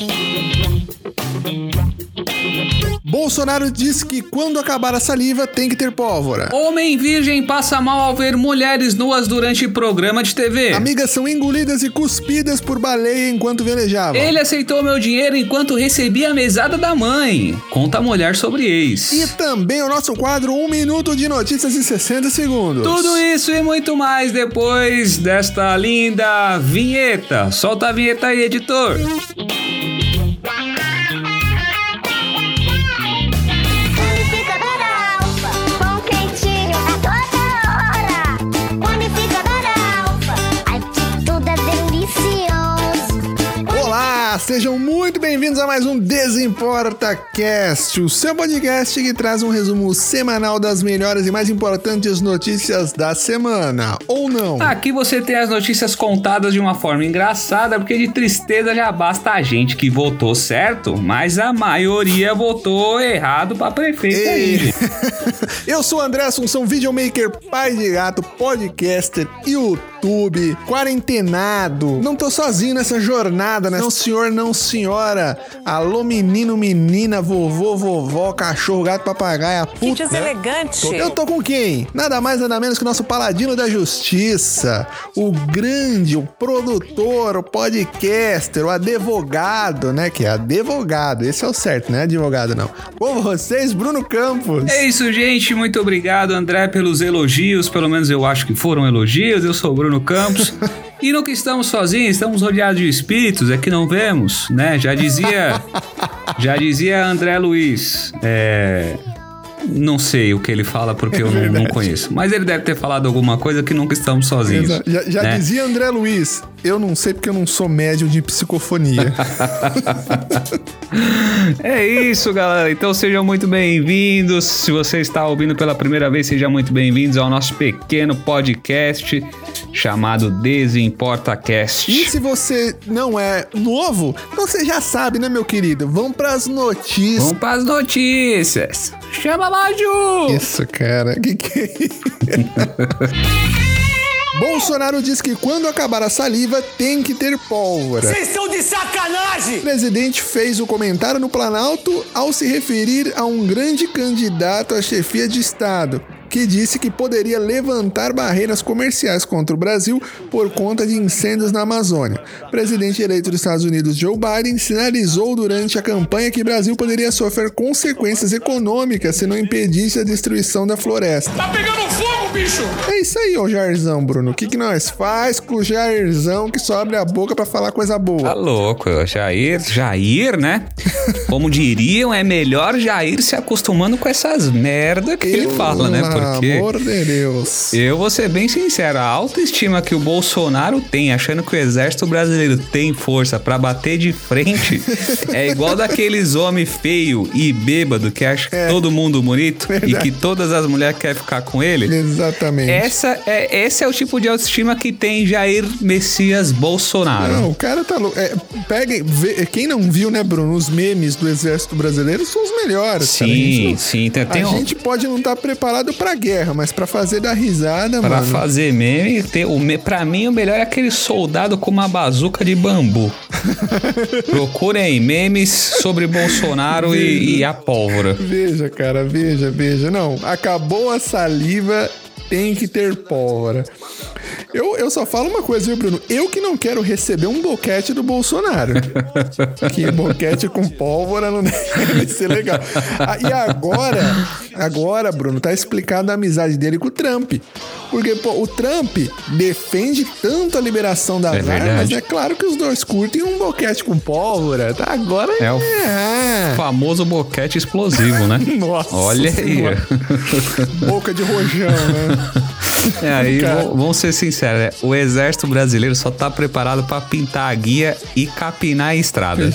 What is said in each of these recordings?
Right. Bolsonaro disse que quando acabar a saliva tem que ter pólvora. Homem virgem passa mal ao ver mulheres nuas durante programa de TV. Amigas são engolidas e cuspidas por baleia enquanto velejavam. Ele aceitou meu dinheiro enquanto recebia a mesada da mãe. Conta a mulher sobre ex. E também o nosso quadro 1 minuto de notícias em 60 segundos. Tudo isso e muito mais depois desta linda vinheta. Solta a vinheta aí, editor. Sejam muito bem-vindos a mais um Desimporta Cast, o seu podcast que traz um resumo semanal das melhores e mais importantes notícias da semana, ou não? Aqui você tem as notícias contadas de uma forma engraçada, porque de tristeza já basta a gente que votou certo, mas a maioria votou errado pra prefeito aí. Eu sou o André Assunção, videomaker, pai de gato, podcaster, YouTube, quarentenado. Não tô sozinho nessa jornada, né? Não senhor, não senhora. Alô menino, menina, vovô, vovó, cachorro, gato, papagaio, a puta. Gente elegante. Eu tô com quem? Nada mais, nada menos que o nosso paladino da justiça, o grande, o produtor, o podcaster, o advogado, né? Que é advogado, esse é o certo, não é advogado não. Com vocês, Bruno Campos. É isso, gente. Muito obrigado, André, pelos elogios. Pelo menos eu acho que foram elogios. Eu sou o Bruno Campos. E não que estamos sozinhos, estamos rodeados de espíritos, é que não vemos, né? Já dizia, já dizia André Luiz. É, não sei o que ele fala porque eu não, não conheço. Mas ele deve ter falado alguma coisa que nunca estamos sozinhos. Exa- Já, já né? dizia André Luiz, eu não sei porque eu não sou médium de psicofonia. É isso, galera. Então sejam muito bem-vindos. Se você está ouvindo pela primeira vez, sejam muito bem-vindos ao nosso pequeno podcast chamado Desimporta Cast. e se você não é novo, você já sabe, né, meu querido? Vamos pras notícias. Vamos para as notícias. Chama Maju! Isso, cara. Que que é isso? Bolsonaro diz que quando acabar a saliva tem que ter pólvora. Vocês estão de sacanagem! O presidente fez o comentário no Planalto ao se referir a um grande candidato à chefia de Estado, que disse que poderia levantar barreiras comerciais contra o Brasil por conta de incêndios na Amazônia. O presidente eleito dos Estados Unidos, Joe Biden, sinalizou durante a campanha que o Brasil poderia sofrer consequências econômicas se não impedisse a destruição da floresta. Tá pegando fogo, bicho! É isso aí, ô Jairzão, Bruno. O que, que nós faz com o Jairzão que só abre a boca pra falar coisa boa? Tá louco, Jair, Jair, né? Como diriam, é melhor Jair se acostumando com essas merda que ele fala, né? Porque Pelo amor de Deus. eu vou ser bem sincero, a autoestima que o Bolsonaro tem, achando que o exército brasileiro tem força pra bater de frente, é igual daqueles homem feio e bêbado que acha É. todo mundo bonito e Verdade. que todas as mulheres querem ficar com ele. Exatamente. Essa é, esse é o tipo de autoestima que tem Jair Messias Bolsonaro. Não, o cara tá louco. É, peguem, vê- quem não viu, né, Bruno? Os memes do exército brasileiro são os melhores. gente Sim, sim. Tem, a um- gente pode não estar preparado pra guerra, mas pra fazer dar risada, Pra mano. fazer meme, tem, o, pra mim o melhor é aquele soldado com uma bazuca de bambu. Procurem memes sobre Bolsonaro e, e a pólvora. Veja, cara, veja, veja. Não, acabou a saliva, tem que ter pólvora. Eu, eu só falo uma coisa, viu, Bruno? Eu que não quero receber um boquete do Bolsonaro. que boquete com pólvora não deve ser legal. Ah, e agora, agora, Bruno, tá explicado a amizade dele com o Trump. Porque, pô, o Trump defende tanto a liberação das É armas, verdade. é claro que os dois curtem um boquete com pólvora. Tá? Agora É o é. famoso boquete explosivo, né? Nossa Olha aí. Senhora. Boca de rojão, né? É, aí, vamos ser sinceros, né? o exército brasileiro só tá preparado pra pintar a guia e capinar a estrada.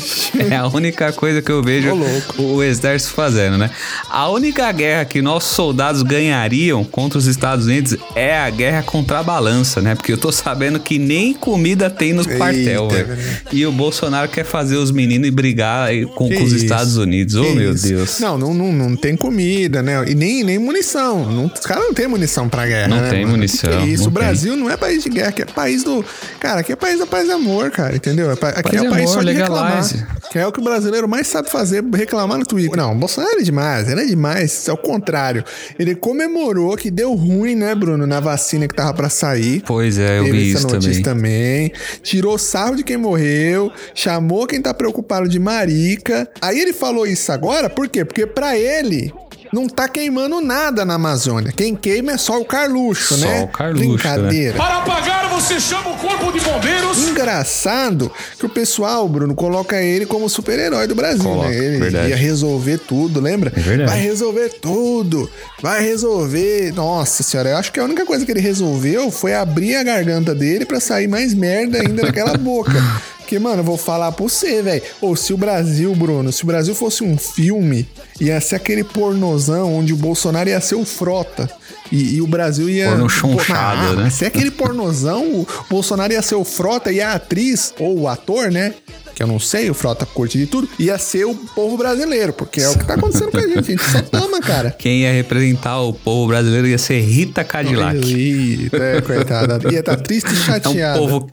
É a única coisa que eu vejo louco. o exército fazendo, né? A única guerra que nossos soldados ganhariam contra os Estados Unidos é a guerra contra a balança, né? Porque eu tô sabendo que nem comida tem nos quartel, velho. E o Bolsonaro quer fazer os meninos brigar com, com os? Estados Unidos. Oh, Que meu isso? Deus. Não, não, não, não tem comida, né? E nem, nem munição. Não, os caras não têm munição pra guerra. Não né, tem mano? munição, Que isso? não o Brasil não é país de guerra, que é país do. Cara, aqui é país da paz e amor, cara, entendeu? É Aqui Paz é o país amor, só de legalize. reclamar. Que é o que o brasileiro mais sabe fazer, reclamar no Twitter. Não, o Bolsonaro é demais, ele é demais. É o contrário. Ele comemorou que deu ruim, né, Bruno, na vacina que tava pra sair. Pois é, eu Teve vi isso também. também. Tirou sarro de quem morreu, chamou quem tá preocupado de marica. Aí ele falou isso agora, por quê? Porque pra ele não tá queimando nada na Amazônia. Quem queima é só o Carluxo, Só né? o Carluxo, Brincadeira. Para apagar, você chama o corpo de bombeiros. Engraçado que o pessoal, Bruno, coloca ele como super-herói do Brasil, Coloca, né? Ele verdade. ia resolver tudo, lembra? É verdade. Vai resolver tudo, vai resolver. Nossa senhora, eu acho que a única coisa que ele resolveu foi abrir a garganta dele pra sair mais merda ainda daquela boca. Porque, mano, eu vou falar pra você, velho. Ou se o Brasil, Bruno, se o Brasil fosse um filme, ia ser aquele pornozão onde o Bolsonaro ia ser o frota. E, e o Brasil ia. Porno chonchado, né? Se é aquele pornozão, o Bolsonaro ia ser o frota e a atriz, ou o ator, né? Que eu não sei, o frota curte de tudo, ia ser o povo brasileiro, porque é o que tá acontecendo com a gente. A gente só toma, cara. Quem ia representar o povo brasileiro ia ser Rita Cadillac. Eita, é, coitada. Ia estar triste e É um chateada. povo,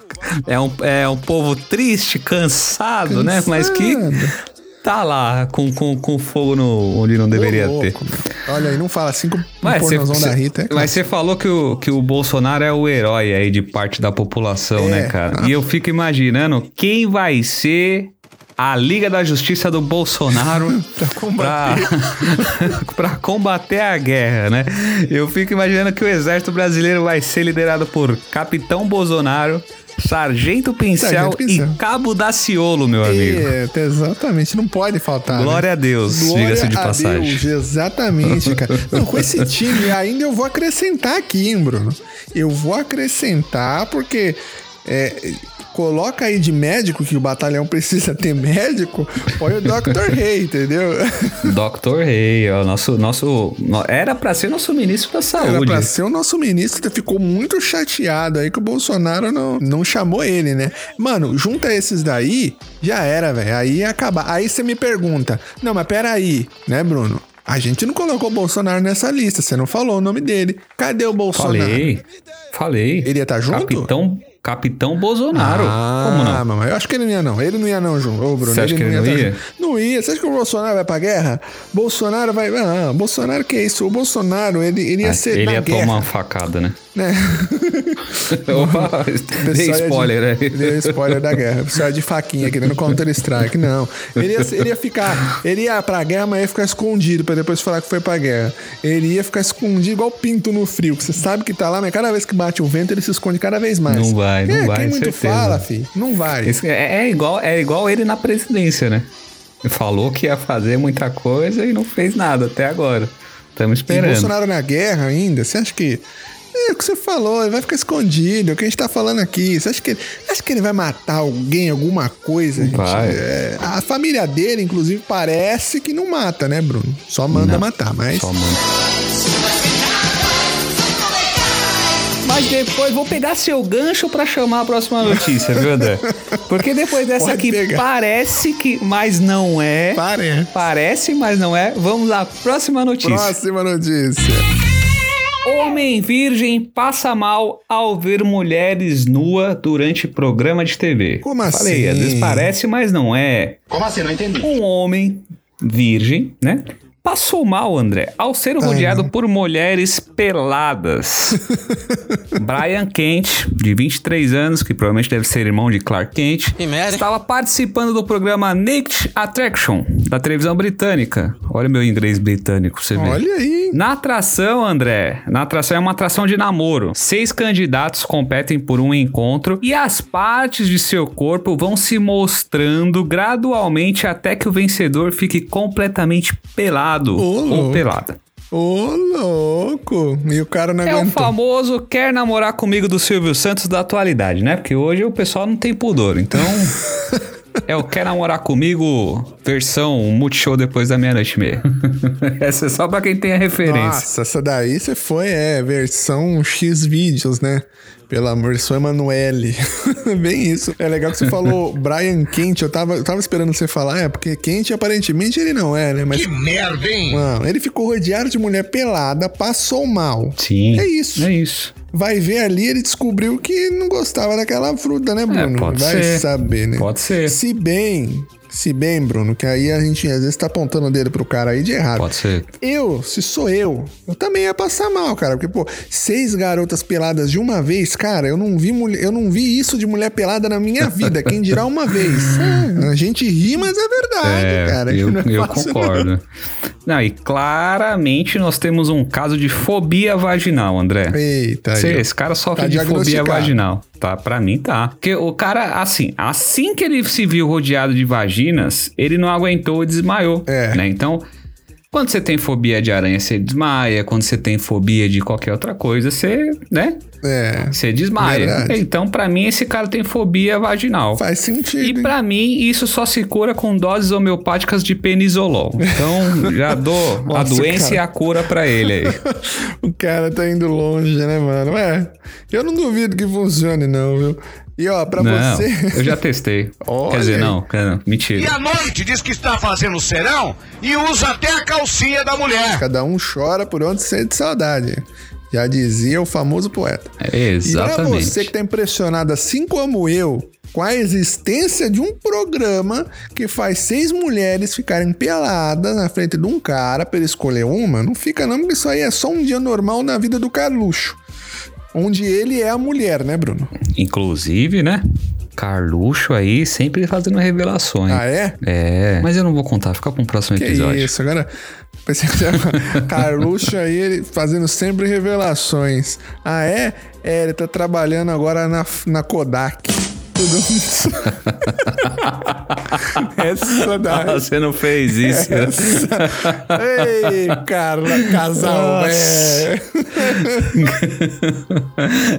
é um, é um povo triste, cansado, né? Mas que Cansado. tá lá com, com, com fogo no, onde não Ô, deveria louco, ter. Olha aí, não fala assim com o Mas você, pornozão da Rita. É mas você falou que o, que o Bolsonaro é o herói aí de parte da população, É. né, cara? E eu fico imaginando quem vai ser a Liga da Justiça do Bolsonaro Pra combater. pra, combater a guerra, né? Eu fico imaginando que o exército brasileiro vai ser liderado por Capitão Bolsonaro, Sargento Pincel, Sargento Pincel. e Cabo Daciolo, meu amigo. Eita, exatamente, não pode faltar. né? Glória a Deus, diga-se de a passagem. Deus, exatamente, cara. Não, com esse time ainda eu vou acrescentar aqui, hein, Bruno. Eu vou acrescentar porque é, coloca aí de médico que o batalhão precisa ter médico, põe o Dr. Rei, entendeu? Dr. Rei, ó, nosso, nosso, no- era pra ser nosso ministro da Era saúde. pra ser o nosso ministro, ficou muito chateado aí que o Bolsonaro não, não chamou ele, né? Mano, junta esses daí, já era, velho. Aí ia acabar. Aí você me pergunta, não, mas peraí, né, Bruno? A gente não colocou o Bolsonaro nessa lista, você não falou o nome dele. Cadê o Bolsonaro? Falei, falei. Ele ia tá junto? Capitão, Capitão Bolsonaro. Como não? Ah, mamãe, eu acho que ele não ia não. Ele não ia não, João. Ô, Bruno, Você acha que ele não ia? junto. Não ia. Você acha que o Bolsonaro vai pra guerra? Bolsonaro vai... Ah, Bolsonaro que é isso? O Bolsonaro, ele, ele ia É, ser ele ia guerra. tomar uma facada, né? Né? Opa, dei ia de- spoiler, né? Deu spoiler da guerra. O pessoal ia de faquinha aqui no Counter Strike. Não. Ele ia, ele ia ficar. Ele ia pra guerra, mas ia ficar escondido pra depois falar que foi pra guerra. Ele ia ficar escondido igual pinto no frio. Que você sabe que tá lá, mas cada vez que bate o vento, ele se esconde cada vez mais. Não vai, não é, vai, Quem muito certeza. fala, não vai. Esse- é, é igual, é igual ele na presidência, né? Ele falou que ia fazer muita coisa e não fez nada até agora. Estamos E esperando. Bolsonaro na guerra ainda, você acha que. É o que você falou, ele vai ficar escondido, é o que a gente tá falando aqui. Você acha que ele, acha que ele vai matar alguém, alguma coisa? gente? Vai. É, a família dele, inclusive, parece que não mata, né, Bruno? Só manda Não, matar, mas. Só manda. Mas depois vou pegar seu gancho pra chamar a próxima notícia, viu, André? Porque depois dessa Pode aqui pegar. parece que, mas não é. Pare. Parece, mas não é. Vamos à próxima notícia. Próxima notícia. Homem virgem passa mal ao ver mulheres nua durante programa de TV. Como Falei, assim? às vezes parece, mas não é. Como assim? Não entendi. Um homem virgem, né? Passou mal, André, ao ser rodeado por mulheres peladas. Brian Kent, de 23 anos, que provavelmente deve ser irmão de Clark Kent, estava participando do programa Naked Attraction, da televisão britânica. Olha meu inglês britânico, você vê. Olha aí? Na atração, André, na atração é uma atração de namoro. Seis candidatos competem por um encontro e as partes de seu corpo vão se mostrando gradualmente até que o vencedor fique completamente pelado Ô, ou pelada. Ô, louco. E o cara não É o aguentou. famoso quer namorar comigo do Silvio Santos da atualidade, né? Porque hoje o pessoal não tem pudor, então... É o Quer Namorar Comigo versão Multishow depois da meia-noite e meia. Essa é só pra quem tem a referência. Nossa, essa daí você foi, é, versão X vídeos, né? Pela versão Emanuele. Bem isso. É legal que você falou Brian Kent. Eu tava, eu tava esperando você falar, é, porque Kent aparentemente ele não é, né? Mas. Que merda, hein? Mano, ele ficou rodeado de mulher pelada, passou mal. Sim. É isso. É isso. Vai ver ali, ele descobriu que não gostava daquela fruta, né, Bruno? É, pode Vai ser. saber, né? Pode ser. Se bem Se bem, Bruno, que aí a gente às vezes tá apontando o dedo pro cara aí de errado. Pode ser. Eu, se sou eu, eu também ia passar mal, cara. Porque, pô, seis garotas peladas de uma vez, cara, eu não vi mulher, eu não vi isso de mulher pelada na minha vida. Quem dirá uma vez? É, a gente ri, mas é verdade, É, cara. eu, Não é eu fácil, concordo. Não, e claramente nós temos um caso de fobia vaginal, André. não. Eita, Cê- esse cara sofre Tá de fobia vaginal. Tá, pra mim tá. Porque o cara, assim, assim que ele se viu rodeado de vaginas, ele não aguentou e desmaiou. É. Né? Então, quando você tem fobia de aranha, você desmaia. Quando você tem fobia de qualquer outra coisa, você, né? É, Você desmaia. Verdade. Então, pra mim, esse cara tem fobia vaginal. faz sentido. E pra mim, isso só se cura com doses homeopáticas de penizolol. Então, já dou a Nossa, doença cara. e a cura pra ele aí. O cara tá indo longe, né, mano? É, eu não duvido que funcione, não, viu? E ó, pra Não, você. eu já testei. Olha Quer dizer, não, não, E mentira. à noite diz que está fazendo serão e usa até a calcinha da mulher. Cada um chora por onde sente saudade. Já dizia o famoso poeta. É, E pra exatamente. você que tá impressionado, assim como eu, com a existência de um programa que faz seis mulheres ficarem peladas na frente de um cara pra ele escolher uma, não fica não, porque isso aí é só um dia normal na vida do Carluxo. Onde ele é a mulher, né, Bruno? Inclusive, né? Carluxo aí sempre fazendo revelações. Ah, é? É. Mas eu não vou contar, fica para um próximo Que episódio. isso, agora. Carluxo aí, ele fazendo sempre revelações. Ah, é? É, ele tá trabalhando agora na, na Kodak. Tudo isso. Essa daí. Você não fez isso. né? Ei, cara, casal, é.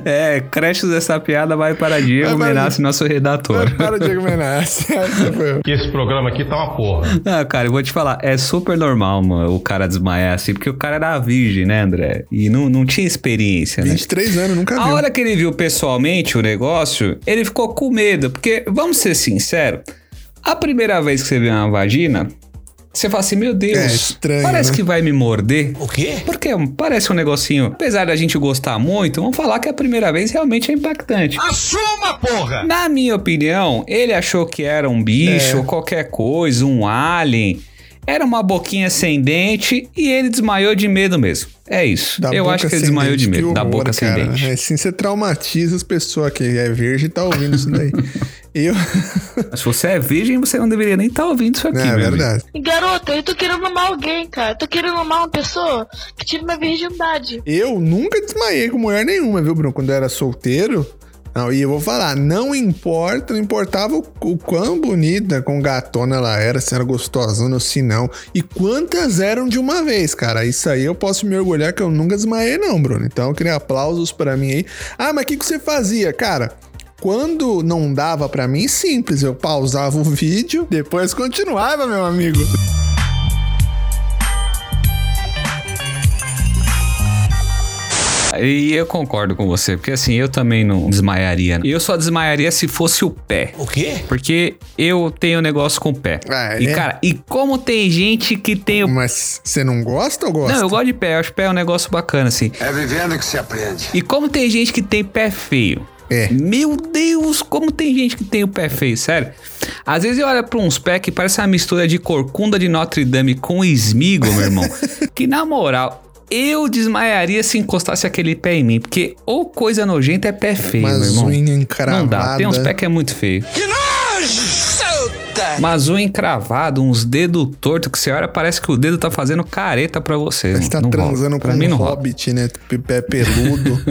é, creches dessa piada vai para Diego Vai nosso redator. Para, Diego Menassi. Essa. Que esse programa aqui tá uma porra. Ah, cara, eu vou te falar, é super normal, mano, o cara desmaiar assim, porque o cara era virgem, né, André? E não, não tinha experiência, né? 23 anos, nunca A viu. hora que ele viu pessoalmente o negócio, ele ficou com medo, porque, vamos ser sinceros, a primeira vez que você vê uma vagina, você fala assim, meu Deus, É estranho, parece né? que vai me morder. O quê? Porque parece um negocinho, apesar da gente gostar muito, vamos falar que a primeira vez realmente é impactante. Assuma, porra! Na minha opinião, ele achou que era um bicho É. ou qualquer coisa, um alien. Era uma boquinha sem dente e ele desmaiou de medo mesmo. É isso. Da Eu boca acho que ele sem desmaiou de dente, medo. que da boca sem cara. dente. É, assim você traumatiza as pessoas que é virgem e tá ouvindo isso daí. Eu. Se você é virgem, você não deveria nem estar ouvindo isso aqui, é meu amigo. verdade. Garota, eu tô querendo amar alguém, cara. Tô querendo amar uma pessoa que tira minha virgindade. Eu nunca desmaiei com mulher nenhuma, viu, Bruno? Quando eu era solteiro. Não, e eu vou falar, não importa, não importava o, o quão bonita com gatona ela era, se era gostosona ou se não. E quantas eram de uma vez, cara. Isso aí eu posso me orgulhar que eu nunca desmaiei, não, Bruno. Então eu queria aplausos pra mim aí. Ah, mas o que, que você fazia, cara? Quando não dava pra mim, simples, eu pausava o vídeo, depois continuava, meu amigo. E eu concordo com você, porque assim, eu também não desmaiaria. Eu só desmaiaria se fosse o pé. O quê? Porque eu tenho negócio com o pé. Ah, e, é? cara, e como tem gente que tem o. Mas você não gosta ou gosta? Não, eu gosto de pé, eu acho pé um negócio bacana, assim. É vivendo que se aprende. E como tem gente que tem pé feio. É. Meu Deus, como tem gente que tem o pé feio, sério. Às vezes eu olho pra uns pés que parece uma mistura de corcunda de Notre Dame com esmigo, meu irmão. que na moral, eu desmaiaria se encostasse aquele pé em mim. Porque ou coisa nojenta é pé feio, meu Umas irmão. unhas Não dá, tem uns pés que é muito feio. Que nojo! Mas unha encravado, uns dedos tortos que você olha, parece que o dedo tá fazendo careta pra você. Você tá Não transando pra com um não rola. hobbit, né? Pé peludo.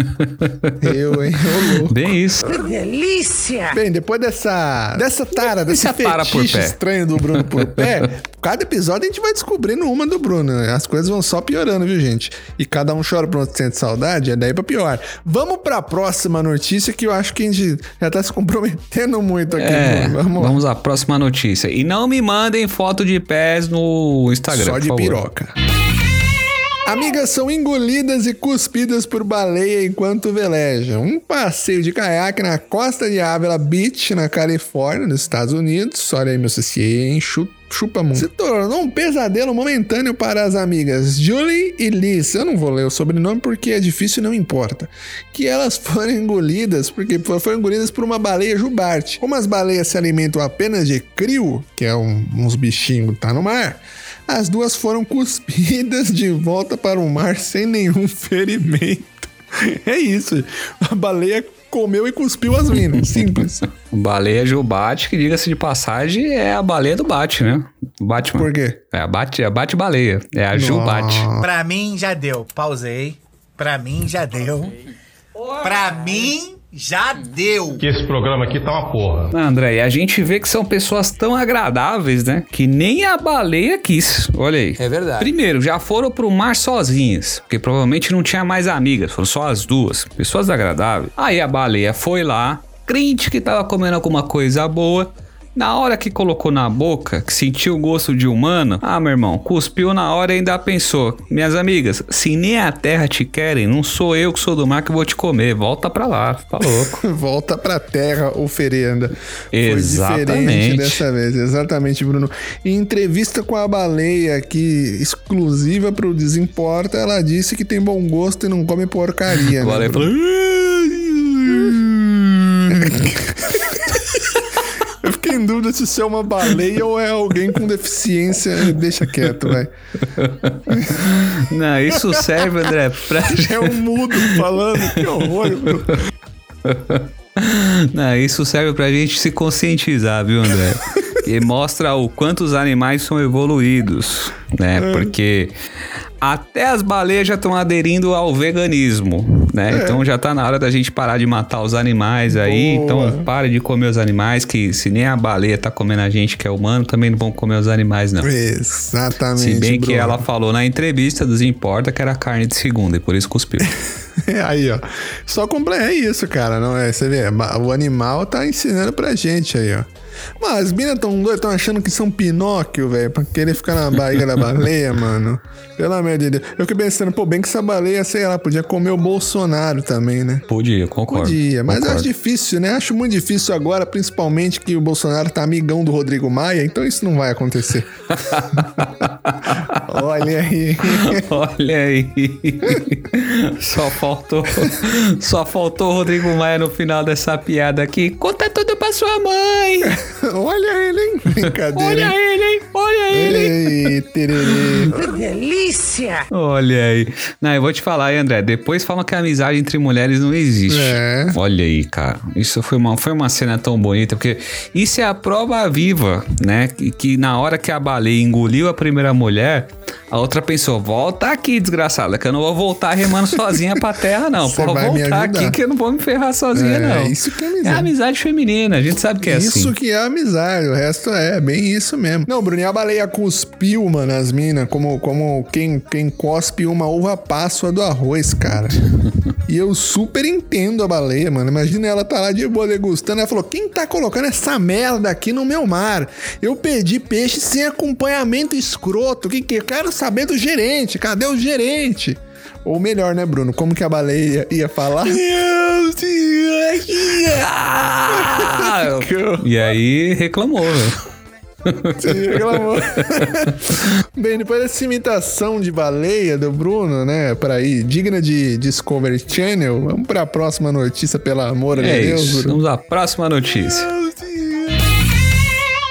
eu, hein? Ô, louco. Bem isso. Bem, depois dessa, dessa tara, desse Essa tara por pé. estranho do Bruno por pé, cada episódio a gente vai descobrindo uma do Bruno. né? As coisas vão só piorando, viu, gente? E cada um chora pra onde sente saudade, é daí pra pior. Vamos pra próxima notícia que eu acho que a gente já tá se comprometendo muito aqui. É, Bruno. Vamos, vamos, à próxima notícia. E não me mandem foto de pés no Instagram. Só de piroca. Amigas são engolidas e cuspidas por baleia enquanto velejam. Um passeio de caiaque na costa de Ávila Beach, na Califórnia, nos Estados Unidos. Olha aí, meu CC enxuto. chupa muito. Se tornou um pesadelo momentâneo para as amigas Julie e Liz. Eu não vou ler o sobrenome porque é difícil e não importa. Que elas foram engolidas, porque foram engolidas por uma baleia jubarte. Como as baleias se alimentam apenas de crio, que é um- uns bichinhos que tá no mar, as duas foram cuspidas de volta para o mar sem nenhum ferimento. É isso. A baleia comeu e cuspiu as minas. Simples. Baleia Jubate, que diga-se de passagem, é a baleia do Bate, né? Do Batman. Por quê? É a Bate, a Bate Baleia. É a Jubate. Pra mim já deu. Pausei. Pra mim já deu. Pra mim já deu. Que esse programa aqui tá uma porra. André, e a gente vê que são pessoas tão agradáveis, né? Que nem a baleia quis. Olha aí. É verdade. Primeiro, já foram pro mar sozinhas, porque provavelmente não tinha mais amigas, foram só as duas. Pessoas agradáveis. Aí a baleia foi lá, crente que tava comendo alguma coisa boa. Na hora que colocou na boca, que sentiu o gosto de humano, ah, meu irmão, cuspiu na hora e ainda pensou: Minhas amigas, se nem a terra te querem, não sou eu que sou do mar que vou te comer. Volta pra lá, tá louco. Volta pra terra, oferenda. Foi Exatamente. diferente dessa vez. Exatamente, Bruno. Em entrevista com a baleia aqui, exclusiva pro Desimporta, ela disse que tem bom gosto e não come porcaria. Agora né, ele Bruno? falou. Eu fiquei em dúvida se isso é uma baleia ou é alguém com deficiência. Deixa quieto, vai. Não, isso serve, André, pra. É um mudo falando. Que horror, Bruno. Não, isso serve pra gente se conscientizar, viu, André? E mostra o quanto os animais são evoluídos, né? Porque até as baleias já estão aderindo ao veganismo, né? Então já tá na hora da gente parar de matar os animais aí. Boa. Então pare de comer os animais, que se nem a baleia tá comendo a gente que é humano, também não vão comer os animais, não. Exatamente. Se bem que Bruno. ela falou na entrevista dos importa que era carne de segunda e por isso cuspiu. aí, ó. Só comple... é isso, cara. Não é? Você vê, o animal tá ensinando pra gente aí, ó. Mas as minas tão doidas, tão achando que são Pinóquio, velho, pra querer ficar na barriga da baleia, mano. Pelo amor de Deus. Eu fiquei pensando, pô, bem que essa baleia, sei lá, podia comer o Bolsonaro também, né? Podia, concordo. Podia, mas concordo. acho difícil, né? Acho muito difícil agora, principalmente que o Bolsonaro tá amigão do Rodrigo Maia, então isso não vai acontecer. Olha aí. Olha aí. Só faltou. Só faltou o Rodrigo Maia no final dessa piada aqui. Conta tudo pra sua mãe. Olha ele, hein? Brincadeira. Olha ele, hein? Olha ele. Ei, tererê. Delícia! Olha aí. Não, eu vou te falar aí, André. Depois falam que a amizade entre mulheres não existe. É. Olha aí, cara. Isso foi uma, foi uma cena tão bonita, porque isso é a prova viva, né? Que, que na hora que a baleia engoliu a primeira mulher, a outra pensou: volta aqui, desgraçada, que eu não vou voltar remando sozinha pra terra, não. Você Pô, voltar aqui que eu não vou me ferrar sozinha, É, não. isso que é É amizade. amizade feminina, a gente sabe que é isso assim. que é amizade, o resto é bem isso mesmo. Não, Bruninho, a baleia cuspiu, mano, as minas, como, como quem, quem cospe uma uva páscoa do arroz, cara. e eu super entendo a baleia, mano. Imagina ela tá lá de boa degustando, ela falou, quem tá colocando essa merda aqui no meu mar? Eu pedi peixe sem acompanhamento escroto, que que eu quero saber do gerente, cadê o gerente? Ou melhor, né, Bruno? Como que a baleia ia falar? e aí reclamou, velho. Você reclamou. Bem, depois dessa imitação de baleia do Bruno, né? Pra ir digna de Discovery Channel, vamos pra próxima notícia, pelo amor de É Deus, isso. Bruno. Vamos à próxima notícia.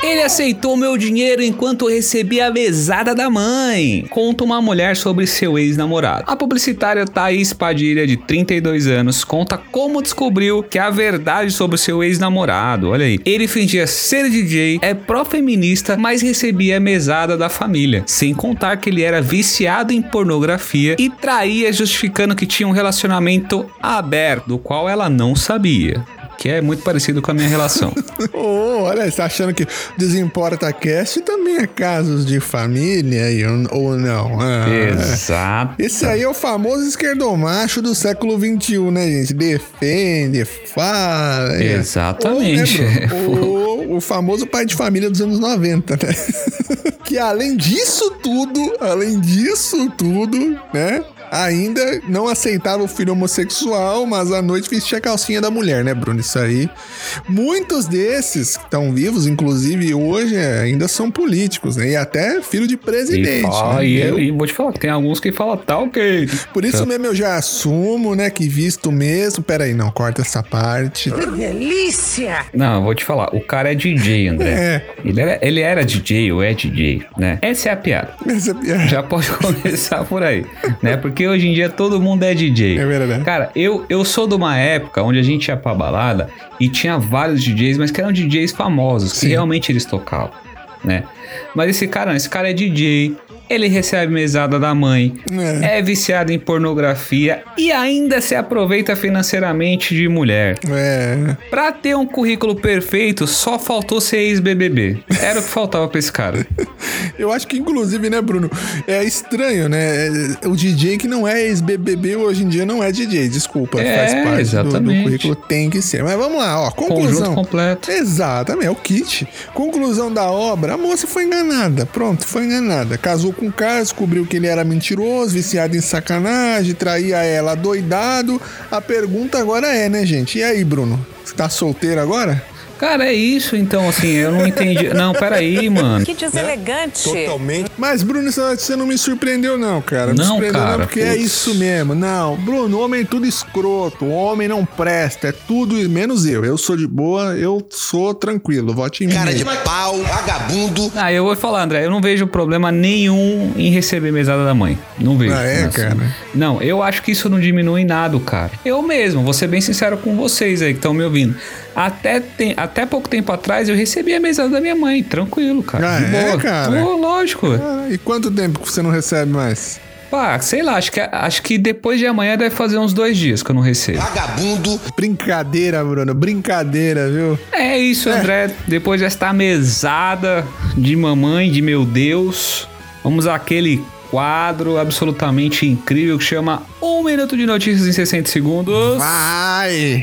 Ele aceitou meu dinheiro enquanto recebia a mesada da mãe. Conta uma mulher sobre seu ex-namorado. A publicitária Thaís Padilha, de 32 anos, conta como descobriu que a verdade sobre seu ex-namorado. Olha aí. Ele fingia ser DJ, é pró-feminista, mas recebia a mesada da família. Sem contar que ele era viciado em pornografia e traía justificando que tinha um relacionamento aberto, do qual ela não sabia. Que é muito parecido com a minha relação. Oh, olha, você tá achando que Desimporta Cast também é casos de família aí, ou, não? Ah, Exato. Esse aí é o famoso esquerdomacho do século XXI, né, gente? Defende, fala. é. Exatamente. Ou, né? O, o famoso pai de família dos anos 90, né? que além disso tudo, além disso tudo, né? ainda não aceitava o filho homossexual, mas à noite vestia a calcinha da mulher, né, Bruno? Isso aí. Muitos desses que estão vivos, inclusive hoje, é, ainda são políticos, né? E até filho de E, presidente. fala- né? e Eu- e vou te falar, tem alguns que falam, tá ok. Por isso mesmo eu já assumo, né, que visto mesmo. Pera aí, não, corta essa parte. Não, eu vou te falar, o cara é DJ, André. É. Ele, era, ele era DJ ou é DJ, né? Essa é a piada. Essa é a piada. Já pode começar por aí, né? Porque hoje em dia todo mundo é DJ. É verdade. Cara, eu, eu sou de uma época onde a gente ia pra balada e tinha vários DJs, mas que eram DJs famosos, que Sim. realmente eles tocavam, né? Mas esse cara, esse cara é DJ, ele recebe mesada da mãe, É. é viciado em pornografia e ainda se aproveita financeiramente de mulher. É. Pra ter um currículo perfeito, só faltou ser ex-BBB. Era o que faltava pra esse cara. Eu acho que, inclusive, né, Bruno? É estranho, né? É, O DJ que não é ex-BBB hoje em dia não é DJ. Desculpa, É, faz parte do- do, exatamente. currículo. Tem que ser. Mas vamos lá, ó. Conjunto Conclusão. completo. Exatamente, é o kit. Conclusão da obra: a moça foi enganada. Pronto, foi enganada. Casou com o cara, descobriu que ele era mentiroso, viciado em sacanagem, traía ela doidado. A pergunta agora é, né, gente? E aí, Bruno? Você tá solteiro agora? Cara, é isso então, assim, eu não entendi. Não, peraí, mano. Que deselegante. Totalmente. Mas, Bruno, isso- você não me surpreendeu, não, cara. Me Não, surpreendeu, cara, não, porque é isso mesmo. Não, Bruno, homem é tudo escroto. Homem não presta. É tudo, menos eu. Eu sou de boa, eu sou tranquilo. Vote em mim. Cara de pau, vagabundo. Ah, eu vou falar, André, eu não vejo problema nenhum em receber mesada da mãe. Não vejo. Ah, é, cara? Não, eu acho que isso não diminui nada, cara. Eu mesmo, vou ser bem sincero com vocês aí que estão me ouvindo. Até, tem, até pouco tempo atrás eu recebi a mesada da minha mãe, tranquilo, cara. Ah, de é, boa. cara? Pô, lógico. Ah, e quanto tempo que você não recebe mais? Pá, sei lá, acho que, acho que depois de amanhã deve fazer uns dois dias que eu não recebo. Vagabundo. Brincadeira, Bruno. Brincadeira, viu? É isso, André. Depois desta mesada de mamãe, de meu Deus, vamos àquele quadro absolutamente incrível que chama Um Minuto de Notícias em 60 Segundos. Vai!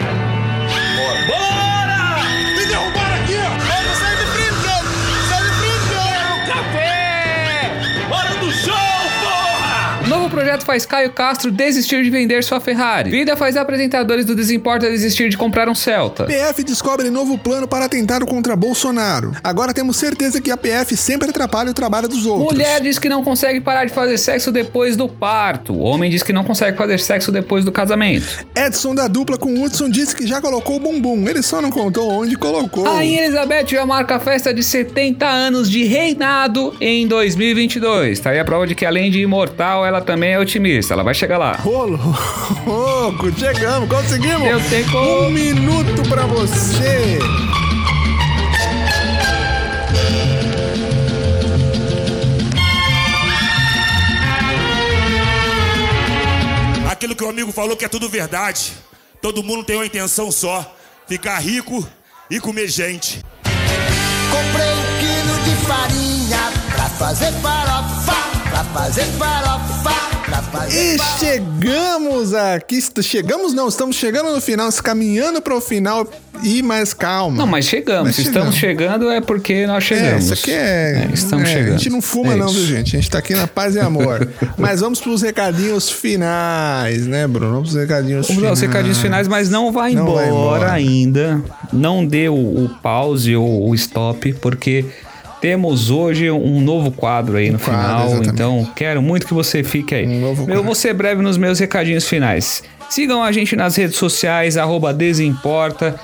Projeto faz Caio Castro desistir de vender sua Ferrari. Vida faz apresentadores do Desimporta desistir de comprar um Celta. PF descobre novo plano para atentado contra Bolsonaro. Agora temos certeza que a PF sempre atrapalha o trabalho dos outros. Mulher diz que não consegue parar de fazer sexo depois do parto. Homem diz que não consegue fazer sexo depois do casamento. Edson da dupla com Hudson disse que já colocou o bumbum. Ele só não contou onde colocou. Rainha Elizabeth já marca a festa de 70 anos de reinado em 2022. Tá aí a prova de que além de imortal, ela também é otimista. Ela vai chegar lá. Rolo, louco, chegamos, conseguimos. Eu tenho como- Um minuto pra você. Aquilo que o amigo falou que é tudo verdade. Todo mundo tem uma intenção só: ficar rico e comer gente. Comprei um quilo de farinha pra fazer farofa, pra fazer farofa, E chegamos aqui. Chegamos não, estamos chegando no final, caminhando para o final e mais calma. Não, mas chegamos. Mas estamos chegando é porque nós É, chegamos. isso aqui é. estamos é, chegando. A gente não fuma, É não, viu, gente? A gente tá aqui na paz e amor. Mas vamos pros recadinhos finais, né, Bruno? Vamos pros recadinhos Vamos finais. os recadinhos finais, mas não vai Não embora, vai embora. ainda. Não dê o, o pause ou o stop, porque temos hoje um novo quadro aí no quadro, final. exatamente. Então, quero muito que você fique aí. Um novo Eu vou ser breve nos meus recadinhos finais. Sigam a gente nas redes sociais, arroba Desimporta,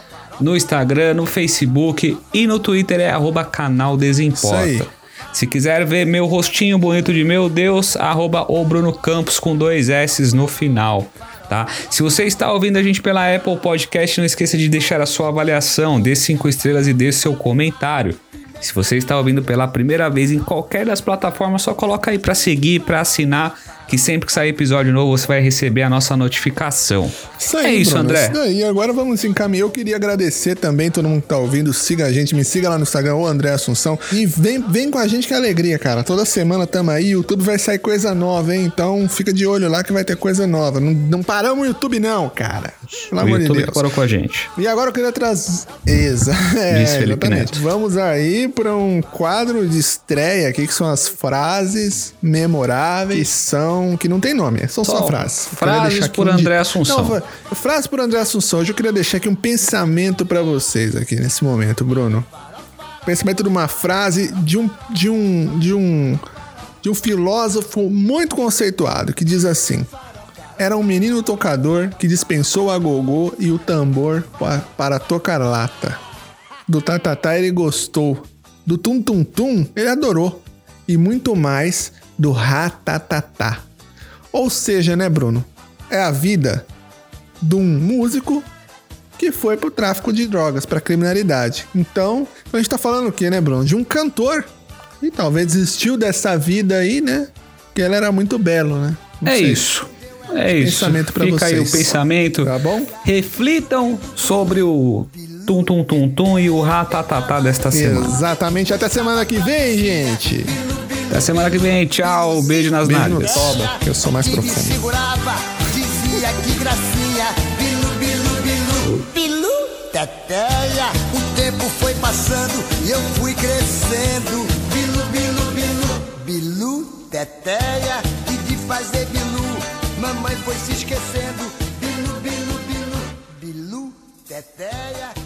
no Instagram, no Facebook e no Twitter é arroba canal Desimporta. Isso aí. Se quiser ver meu rostinho bonito de meu Deus, arroba o Bruno Campos com dois S no final. Tá? Se você está ouvindo a gente pela Apple Podcast, não esqueça de deixar a sua avaliação, dê cinco estrelas e dê seu comentário. Se você está ouvindo pela primeira vez em qualquer das plataformas, só coloca aí para seguir, para assinar, que sempre que sair episódio novo você vai receber a nossa notificação. Isso aí, é isso, Bruno, André. Isso daí. Agora vamos encaminhar. Eu queria agradecer também todo mundo que tá ouvindo. Siga a gente, me siga lá no Instagram, o André Assunção. E vem, vem com a gente que é alegria, cara. Toda semana tamo aí. O YouTube vai sair coisa nova, hein? Então fica de olho lá que vai ter coisa nova. Não, não paramos o YouTube, não, cara. Pelo O amor de YouTube Deus. que parou com a gente. E agora eu queria trazer. Exa... É, Diz Felipe exatamente. Neto. Vamos aí para um quadro de estreia aqui, que são as frases memoráveis que são são que não tem nome, são só, Só frases. Frases aqui por di- André Assunção. Não, fa- frase por André Assunção. Hoje eu queria deixar aqui um pensamento pra vocês aqui nesse momento, Bruno. Pensamento de uma frase de um de um de um de um filósofo muito conceituado que diz assim: Era um menino tocador que dispensou a gogô e o tambor pa- para tocar lata. Do tatatá ele gostou. Do tum tum tum ele adorou. E muito mais do ratatatá. Ou seja, né, Bruno? É a vida de um músico que foi pro tráfico de drogas, pra criminalidade. Então, a gente tá falando o quê, né, Bruno? De um cantor. E talvez desistiu dessa vida aí, né? Que ele era muito belo, né? Não É sei. isso. É isso. Pensamento pra Fica aí o vocês. pensamento. Tá bom? Reflitam sobre o tum tum tum tum e o ratatatá desta semana. Exatamente. Até semana que vem, gente. Até semana que vem. Tchau. Beijo nas Beijo nádegas. Toba, que eu sou mais profundo. segurava, dizia que gracinha. Bilu, bilu, bilu, bilu. Teteia, o tempo foi passando e eu fui crescendo. Bilu, bilu, bilu. Bilu, teteia, e de fazer bilu. Mamãe foi se esquecendo. Bilu, bilu, bilu. Bilu, teteia.